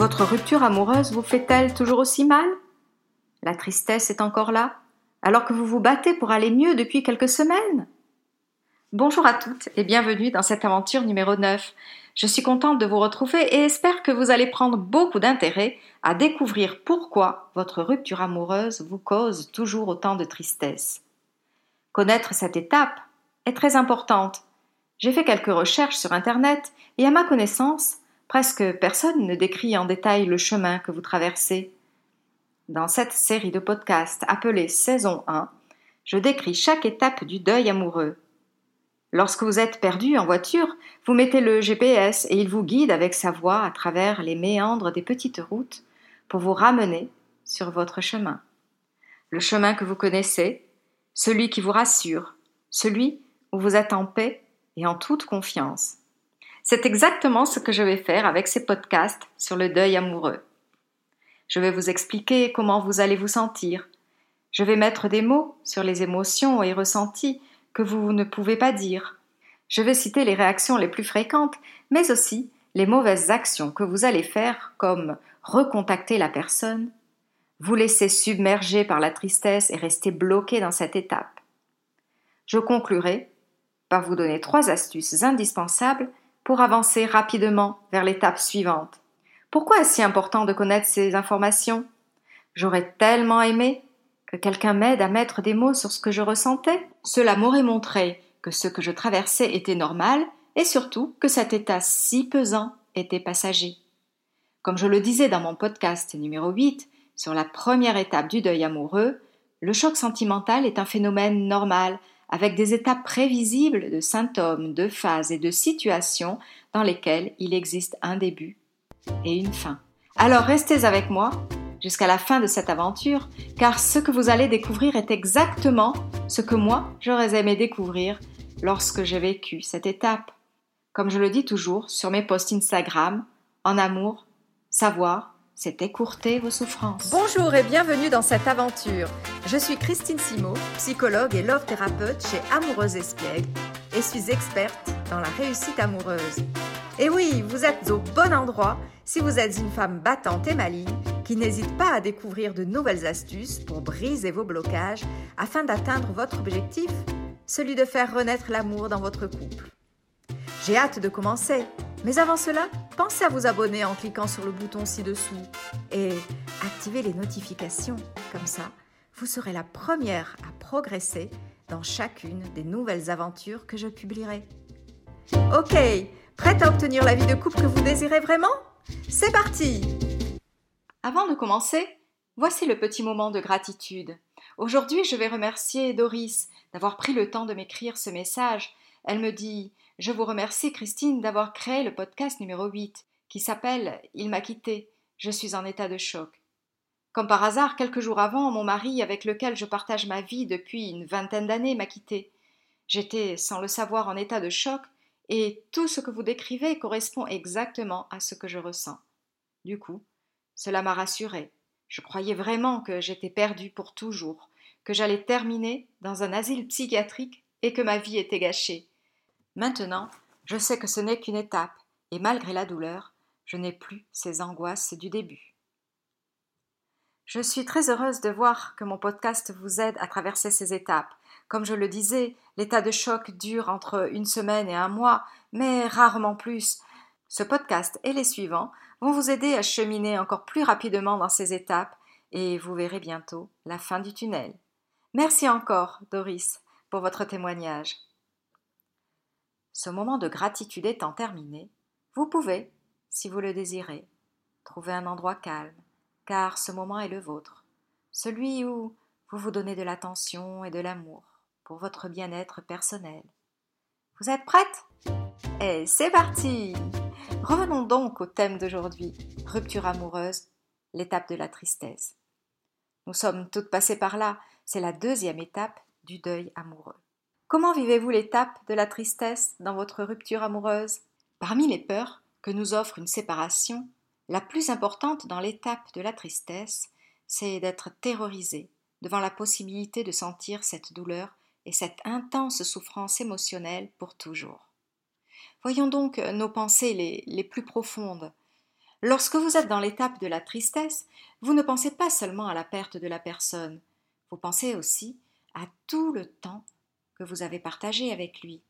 Votre rupture amoureuse vous fait-elle toujours aussi mal? La tristesse est encore là, alors que vous vous battez pour aller mieux depuis quelques semaines? Bonjour à toutes et bienvenue dans cette aventure numéro 9. Je suis contente de vous retrouver et espère que vous allez prendre beaucoup d'intérêt à découvrir pourquoi votre rupture amoureuse vous cause toujours autant de tristesse. Connaître cette étape est très importante. J'ai fait quelques recherches sur Internet et à ma connaissance, presque personne ne décrit en détail le chemin que vous traversez. Dans cette série de podcasts appelée Saison 1, je décris chaque étape du deuil amoureux. Lorsque vous êtes perdu en voiture, vous mettez le GPS et il vous guide avec sa voix à travers les méandres des petites routes pour vous ramener sur votre chemin. Le chemin que vous connaissez, celui qui vous rassure, celui où vous êtes en paix et en toute confiance. C'est exactement ce que je vais faire avec ces podcasts sur le deuil amoureux. Je vais vous expliquer comment vous allez vous sentir. Je vais mettre des mots sur les émotions et ressentis que vous ne pouvez pas dire. Je vais citer les réactions les plus fréquentes, mais aussi les mauvaises actions que vous allez faire, comme recontacter la personne, vous laisser submerger par la tristesse et rester bloqué dans cette étape. Je conclurai par vous donner trois astuces indispensables pour avancer rapidement vers l'étape suivante. Pourquoi est-ce si important de connaître ces informations? J'aurais tellement aimé que quelqu'un m'aide à mettre des mots sur ce que je ressentais. Cela m'aurait montré que ce que je traversais était normal et surtout que cet état si pesant était passager. Comme je le disais dans mon podcast numéro 8 sur la première étape du deuil amoureux, le choc sentimental est un phénomène normal avec des étapes prévisibles de symptômes, de phases et de situations dans lesquelles il existe un début et une fin. Alors restez avec moi jusqu'à la fin de cette aventure, car ce que vous allez découvrir est exactement ce que moi j'aurais aimé découvrir lorsque j'ai vécu cette étape. Comme je le dis toujours sur mes posts Instagram, en amour, savoir, c'est écourter vos souffrances. Bonjour et bienvenue dans cette aventure. Je suis Christine Simo, psychologue et love thérapeute chez Amoureuse Espiègle et suis experte dans la réussite amoureuse. Et oui, vous êtes au bon endroit si vous êtes une femme battante et maligne qui n'hésite pas à découvrir de nouvelles astuces pour briser vos blocages afin d'atteindre votre objectif, celui de faire renaître l'amour dans votre couple. J'ai hâte de commencer mais avant cela, pensez à vous abonner en cliquant sur le bouton ci-dessous et activez les notifications. Comme ça, vous serez la première à progresser dans chacune des nouvelles aventures que je publierai. Ok, prête à obtenir la vie de couple que vous désirez vraiment? C'est parti Avant de commencer, voici le petit moment de gratitude. Aujourd'hui, je vais remercier Doris d'avoir pris le temps de m'écrire ce message. Elle me dit je vous remercie, Christine, d'avoir créé le podcast numéro 8, qui s'appelle Il m'a quitté, je suis en état de choc. Comme par hasard, quelques jours avant, mon mari, avec lequel je partage ma vie depuis une vingtaine d'années, m'a quitté. J'étais, sans le savoir, en état de choc, et tout ce que vous décrivez correspond exactement à ce que je ressens. Du coup, cela m'a rassurée. Je croyais vraiment que j'étais perdue pour toujours, que j'allais terminer dans un asile psychiatrique et que ma vie était gâchée. Maintenant, je sais que ce n'est qu'une étape, et malgré la douleur, je n'ai plus ces angoisses du début. Je suis très heureuse de voir que mon podcast vous aide à traverser ces étapes. Comme je le disais, l'état de choc dure entre une semaine et un mois, mais rarement plus. Ce podcast et les suivants vont vous aider à cheminer encore plus rapidement dans ces étapes et vous verrez bientôt la fin du tunnel. Merci encore, Doris, pour votre témoignage. Ce moment de gratitude étant terminé, vous pouvez, si vous le désirez, trouver un endroit calme, car ce moment est le vôtre, celui où vous vous donnez de l'attention et de l'amour pour votre bien-être personnel. Vous êtes prête? Et c'est parti Revenons donc au thème d'aujourd'hui, rupture amoureuse, l'étape de la tristesse. Nous sommes toutes passées par là, c'est la deuxième étape du deuil amoureux. Comment vivez-vous l'étape de la tristesse dans votre rupture amoureuse? Parmi les peurs que nous offre une séparation, la plus importante dans l'étape de la tristesse, c'est d'être terrorisé devant la possibilité de sentir cette douleur et cette intense souffrance émotionnelle pour toujours. Voyons donc nos pensées les, les plus profondes. Lorsque vous êtes dans l'étape de la tristesse, vous ne pensez pas seulement à la perte de la personne, vous pensez aussi à tout le temps que vous avez partagé avec lui,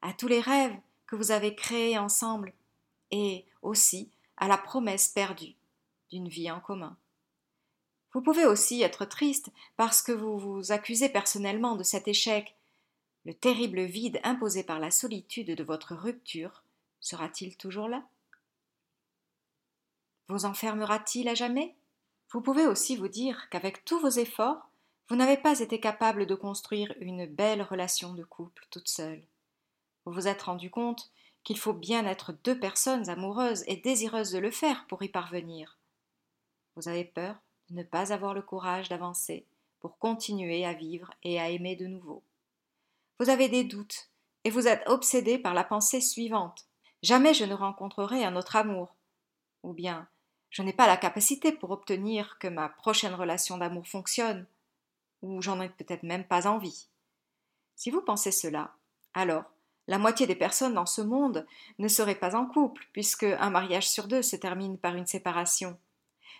à tous les rêves que vous avez créés ensemble, et aussi à la promesse perdue d'une vie en commun. Vous pouvez aussi être triste parce que vous vous accusez personnellement de cet échec. Le terrible vide imposé par la solitude de votre rupture sera-t-il toujours là? Vous enfermera-t-il à jamais? Vous pouvez aussi vous dire qu'avec tous vos efforts, vous n'avez pas été capable de construire une belle relation de couple toute seule. Vous vous êtes rendu compte qu'il faut bien être deux personnes amoureuses et désireuses de le faire pour y parvenir. Vous avez peur de ne pas avoir le courage d'avancer pour continuer à vivre et à aimer de nouveau. Vous avez des doutes et vous êtes obsédé par la pensée suivante. Jamais je ne rencontrerai un autre amour. Ou bien, je n'ai pas la capacité pour obtenir que ma prochaine relation d'amour fonctionne. Ou j'en ai peut-être même pas envie. Si vous pensez cela, alors la moitié des personnes dans ce monde ne seraient pas en couple, puisque un mariage sur deux se termine par une séparation.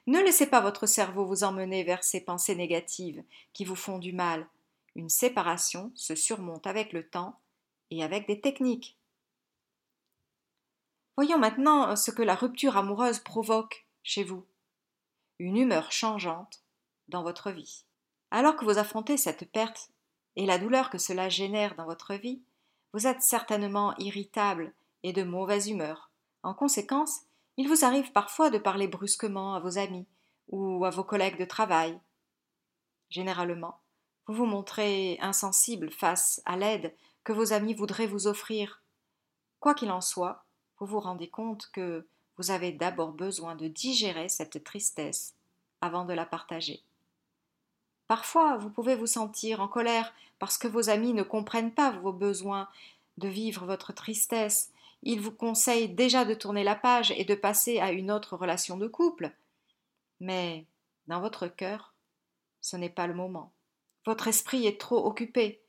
Ne laissez pas votre cerveau vous emmener vers ces pensées négatives qui vous font du mal. Une séparation se surmonte avec le temps et avec des techniques. Voyons maintenant ce que la rupture amoureuse provoque chez vous. Une humeur changeante dans votre vie. Alors que vous affrontez cette perte et la douleur que cela génère dans votre vie, vous êtes certainement irritable et de mauvaise humeur. En conséquence, il vous arrive parfois de parler brusquement à vos amis ou à vos collègues de travail. Généralement, vous vous montrez insensible face à l'aide que vos amis voudraient vous offrir. Quoi qu'il en soit, vous vous rendez compte que vous avez d'abord besoin de digérer cette tristesse avant de la partager. Parfois, vous pouvez vous sentir en colère parce que vos amis ne comprennent pas vos besoins de vivre votre tristesse. Ils vous conseillent déjà de tourner la page et de passer à une autre relation de couple. Mais dans votre cœur, ce n'est pas le moment. Votre esprit est trop occupé.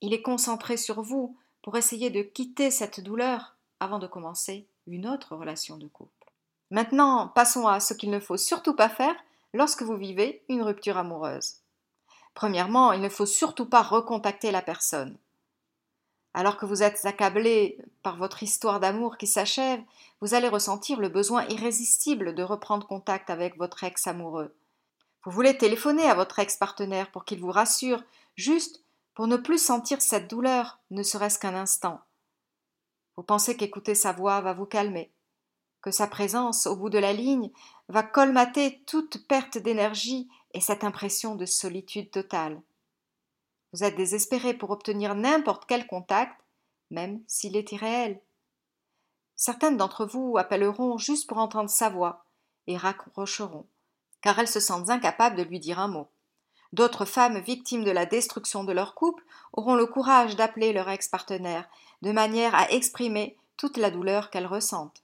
Il est concentré sur vous pour essayer de quitter cette douleur avant de commencer une autre relation de couple. Maintenant, passons à ce qu'il ne faut surtout pas faire lorsque vous vivez une rupture amoureuse. Premièrement, il ne faut surtout pas recontacter la personne. Alors que vous êtes accablé par votre histoire d'amour qui s'achève, vous allez ressentir le besoin irrésistible de reprendre contact avec votre ex amoureux. Vous voulez téléphoner à votre ex partenaire pour qu'il vous rassure, juste pour ne plus sentir cette douleur, ne serait-ce qu'un instant. Vous pensez qu'écouter sa voix va vous calmer que sa présence au bout de la ligne va colmater toute perte d'énergie et cette impression de solitude totale. Vous êtes désespéré pour obtenir n'importe quel contact, même s'il est irréel. Certaines d'entre vous appelleront juste pour entendre sa voix et raccrocheront, car elles se sentent incapables de lui dire un mot. D'autres femmes victimes de la destruction de leur couple auront le courage d'appeler leur ex-partenaire, de manière à exprimer toute la douleur qu'elles ressentent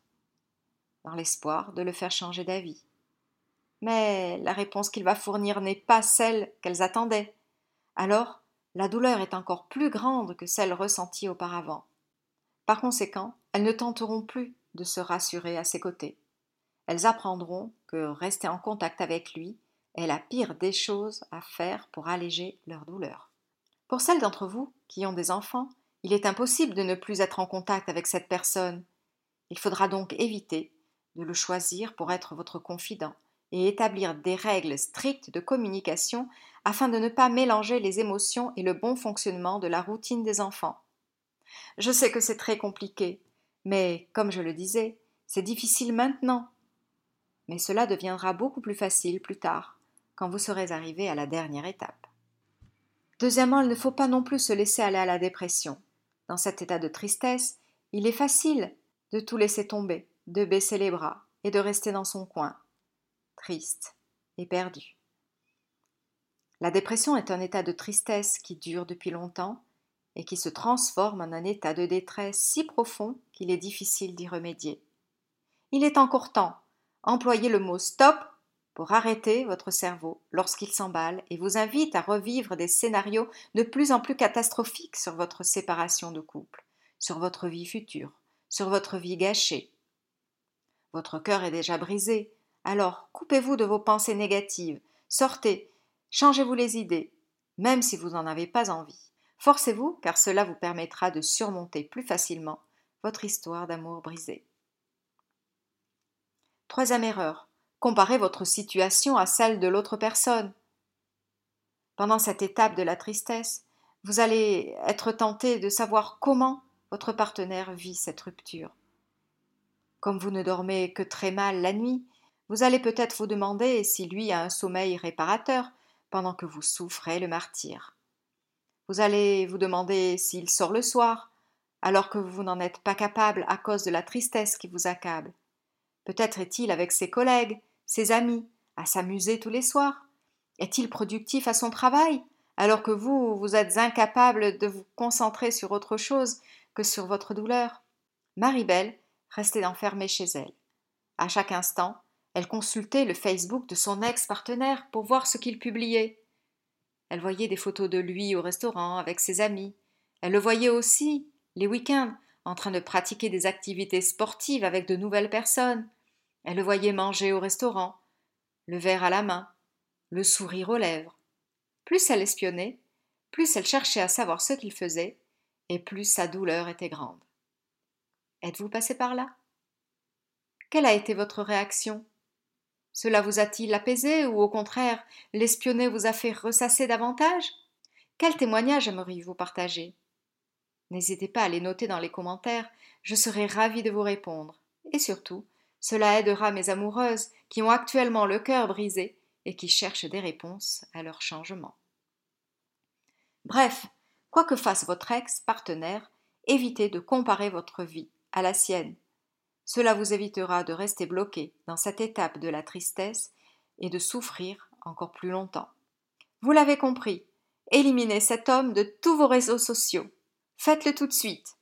dans l'espoir de le faire changer d'avis. Mais la réponse qu'il va fournir n'est pas celle qu'elles attendaient. Alors, la douleur est encore plus grande que celle ressentie auparavant. Par conséquent, elles ne tenteront plus de se rassurer à ses côtés. Elles apprendront que rester en contact avec lui est la pire des choses à faire pour alléger leur douleur. Pour celles d'entre vous qui ont des enfants, il est impossible de ne plus être en contact avec cette personne. Il faudra donc éviter de le choisir pour être votre confident et établir des règles strictes de communication afin de ne pas mélanger les émotions et le bon fonctionnement de la routine des enfants. Je sais que c'est très compliqué, mais comme je le disais, c'est difficile maintenant. Mais cela deviendra beaucoup plus facile plus tard, quand vous serez arrivé à la dernière étape. Deuxièmement, il ne faut pas non plus se laisser aller à la dépression. Dans cet état de tristesse, il est facile de tout laisser tomber de baisser les bras et de rester dans son coin, triste et perdu. La dépression est un état de tristesse qui dure depuis longtemps et qui se transforme en un état de détresse si profond qu'il est difficile d'y remédier. Il est encore temps. Employez le mot stop pour arrêter votre cerveau lorsqu'il s'emballe et vous invite à revivre des scénarios de plus en plus catastrophiques sur votre séparation de couple, sur votre vie future, sur votre vie gâchée, Votre cœur est déjà brisé. Alors coupez-vous de vos pensées négatives, sortez, changez-vous les idées, même si vous n'en avez pas envie. Forcez-vous, car cela vous permettra de surmonter plus facilement votre histoire d'amour brisée. Troisième erreur. Comparez votre situation à celle de l'autre personne. Pendant cette étape de la tristesse, vous allez être tenté de savoir comment votre partenaire vit cette rupture. Comme vous ne dormez que très mal la nuit, vous allez peut-être vous demander si lui a un sommeil réparateur pendant que vous souffrez le martyr. Vous allez vous demander s'il sort le soir, alors que vous n'en êtes pas capable à cause de la tristesse qui vous accable. Peut-être est-il avec ses collègues, ses amis, à s'amuser tous les soirs. Est-il productif à son travail, alors que vous, vous êtes incapable de vous concentrer sur autre chose que sur votre douleur? Marie-Belle restait enfermée chez elle. À chaque instant, elle consultait le Facebook de son ex-partenaire pour voir ce qu'il publiait. Elle voyait des photos de lui au restaurant avec ses amis. Elle le voyait aussi, les week-ends, en train de pratiquer des activités sportives avec de nouvelles personnes. Elle le voyait manger au restaurant, le verre à la main, le sourire aux lèvres. Plus elle espionnait, plus elle cherchait à savoir ce qu'il faisait, et plus sa douleur était grande. Êtes-vous passé par là? Quelle a été votre réaction? Cela vous a-t-il apaisé ou au contraire l'espionner vous a fait ressasser davantage? Quel témoignage aimeriez-vous partager? N'hésitez pas à les noter dans les commentaires, je serai ravie de vous répondre. Et surtout, cela aidera mes amoureuses qui ont actuellement le cœur brisé et qui cherchent des réponses à leur changement. Bref, quoi que fasse votre ex-partenaire, évitez de comparer votre vie à la sienne. Cela vous évitera de rester bloqué dans cette étape de la tristesse et de souffrir encore plus longtemps. Vous l'avez compris, éliminez cet homme de tous vos réseaux sociaux. Faites-le tout de suite.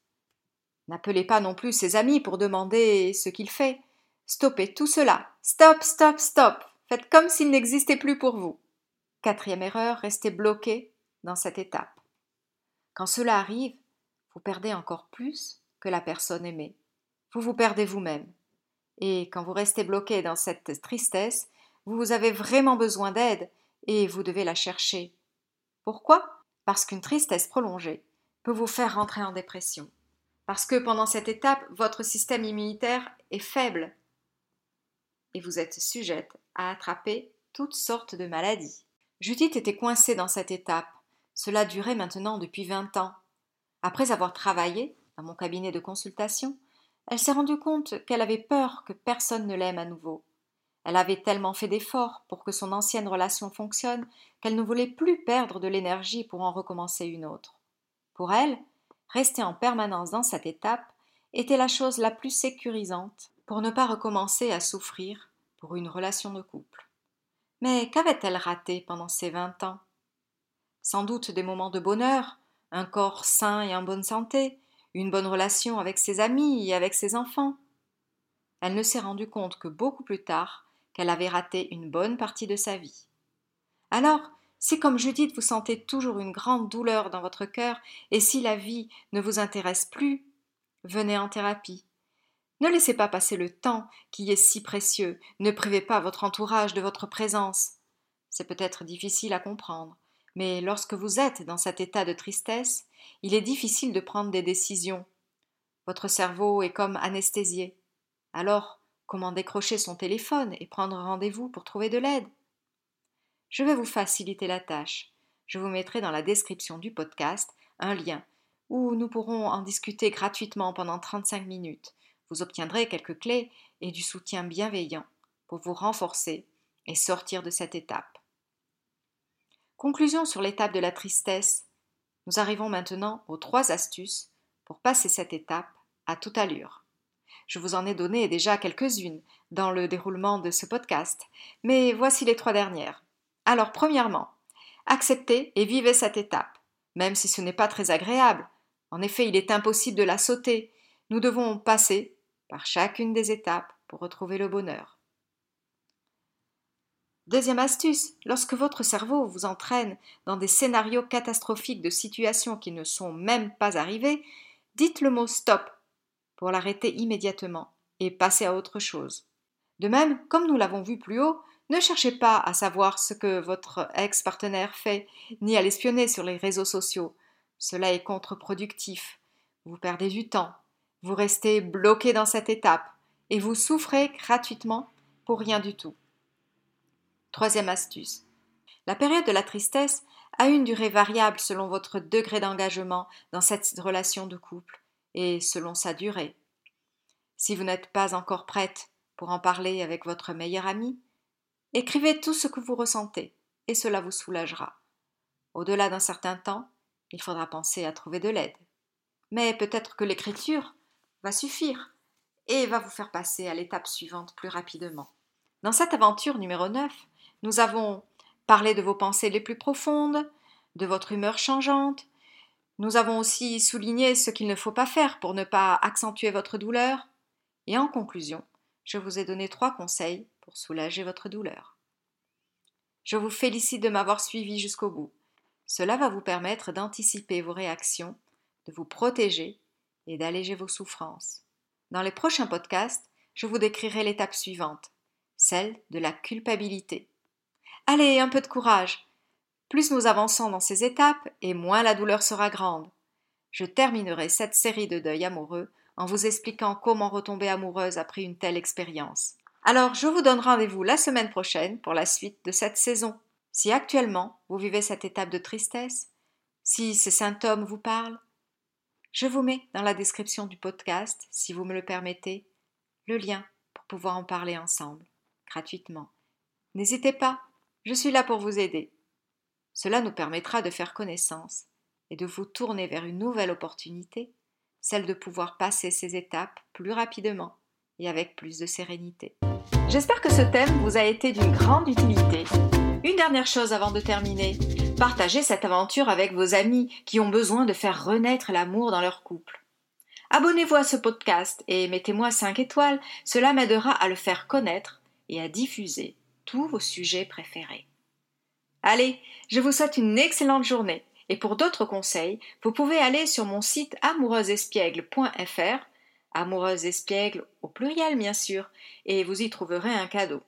N'appelez pas non plus ses amis pour demander ce qu'il fait. Stoppez tout cela. Stop, stop, stop. Faites comme s'il n'existait plus pour vous. Quatrième erreur, restez bloqué dans cette étape. Quand cela arrive, vous perdez encore plus la personne aimée. Vous vous perdez vous-même. Et quand vous restez bloqué dans cette tristesse, vous avez vraiment besoin d'aide et vous devez la chercher. Pourquoi? Parce qu'une tristesse prolongée peut vous faire rentrer en dépression. Parce que pendant cette étape, votre système immunitaire est faible et vous êtes sujette à attraper toutes sortes de maladies. Judith était coincée dans cette étape. Cela durait maintenant depuis vingt ans. Après avoir travaillé dans mon cabinet de consultation, elle s'est rendue compte qu'elle avait peur que personne ne l'aime à nouveau. Elle avait tellement fait d'efforts pour que son ancienne relation fonctionne qu'elle ne voulait plus perdre de l'énergie pour en recommencer une autre. Pour elle, rester en permanence dans cette étape était la chose la plus sécurisante pour ne pas recommencer à souffrir pour une relation de couple. Mais qu'avait-elle raté pendant ces vingt ans? Sans doute des moments de bonheur, un corps sain et en bonne santé, une bonne relation avec ses amis et avec ses enfants. Elle ne s'est rendue compte que beaucoup plus tard qu'elle avait raté une bonne partie de sa vie. Alors, si comme Judith vous sentez toujours une grande douleur dans votre cœur, et si la vie ne vous intéresse plus, venez en thérapie. Ne laissez pas passer le temps qui est si précieux, ne privez pas votre entourage de votre présence. C'est peut-être difficile à comprendre, mais lorsque vous êtes dans cet état de tristesse, il est difficile de prendre des décisions. Votre cerveau est comme anesthésié. Alors, comment décrocher son téléphone et prendre rendez-vous pour trouver de l'aide? Je vais vous faciliter la tâche. Je vous mettrai dans la description du podcast un lien où nous pourrons en discuter gratuitement pendant 35 minutes. Vous obtiendrez quelques clés et du soutien bienveillant pour vous renforcer et sortir de cette étape. Conclusion sur l'étape de la tristesse. Nous arrivons maintenant aux trois astuces pour passer cette étape à toute allure. Je vous en ai donné déjà quelques-unes dans le déroulement de ce podcast, mais voici les trois dernières. Alors, premièrement, acceptez et vivez cette étape, même si ce n'est pas très agréable. En effet, il est impossible de la sauter. Nous devons passer par chacune des étapes pour retrouver le bonheur. Deuxième astuce, lorsque votre cerveau vous entraîne dans des scénarios catastrophiques de situations qui ne sont même pas arrivées, dites le mot stop pour l'arrêter immédiatement et passez à autre chose. De même, comme nous l'avons vu plus haut, ne cherchez pas à savoir ce que votre ex-partenaire fait, ni à l'espionner sur les réseaux sociaux. Cela est contre-productif. Vous perdez du temps. Vous restez bloqué dans cette étape et vous souffrez gratuitement pour rien du tout. Troisième astuce. La période de la tristesse a une durée variable selon votre degré d'engagement dans cette relation de couple et selon sa durée. Si vous n'êtes pas encore prête pour en parler avec votre meilleur ami, écrivez tout ce que vous ressentez et cela vous soulagera. Au-delà d'un certain temps, il faudra penser à trouver de l'aide. Mais peut-être que l'écriture va suffire et va vous faire passer à l'étape suivante plus rapidement. Dans cette aventure numéro 9, nous avons parlé de vos pensées les plus profondes, de votre humeur changeante. Nous avons aussi souligné ce qu'il ne faut pas faire pour ne pas accentuer votre douleur. Et en conclusion, je vous ai donné trois conseils pour soulager votre douleur. Je vous félicite de m'avoir suivi jusqu'au bout. Cela va vous permettre d'anticiper vos réactions, de vous protéger et d'alléger vos souffrances. Dans les prochains podcasts, je vous décrirai l'étape suivante, celle de la culpabilité. Allez, un peu de courage. Plus nous avançons dans ces étapes, et moins la douleur sera grande. Je terminerai cette série de deuil amoureux en vous expliquant comment retomber amoureuse après une telle expérience. Alors, je vous donne rendez-vous la semaine prochaine pour la suite de cette saison. Si actuellement vous vivez cette étape de tristesse, si ces symptômes vous parlent, je vous mets dans la description du podcast, si vous me le permettez, le lien pour pouvoir en parler ensemble, gratuitement. N'hésitez pas, je suis là pour vous aider. Cela nous permettra de faire connaissance et de vous tourner vers une nouvelle opportunité, celle de pouvoir passer ces étapes plus rapidement et avec plus de sérénité. J'espère que ce thème vous a été d'une grande utilité. Une dernière chose avant de terminer. Partagez cette aventure avec vos amis qui ont besoin de faire renaître l'amour dans leur couple. Abonnez-vous à ce podcast et mettez-moi 5 étoiles, cela m'aidera à le faire connaître et à diffuser tous vos sujets préférés. Allez, je vous souhaite une excellente journée et pour d'autres conseils, vous pouvez aller sur mon site amoureusespiègle.fr, amoureuse espiègle au pluriel bien sûr, et vous y trouverez un cadeau.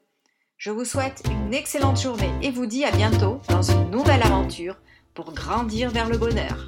Je vous souhaite une excellente journée et vous dis à bientôt dans une nouvelle aventure pour grandir vers le bonheur.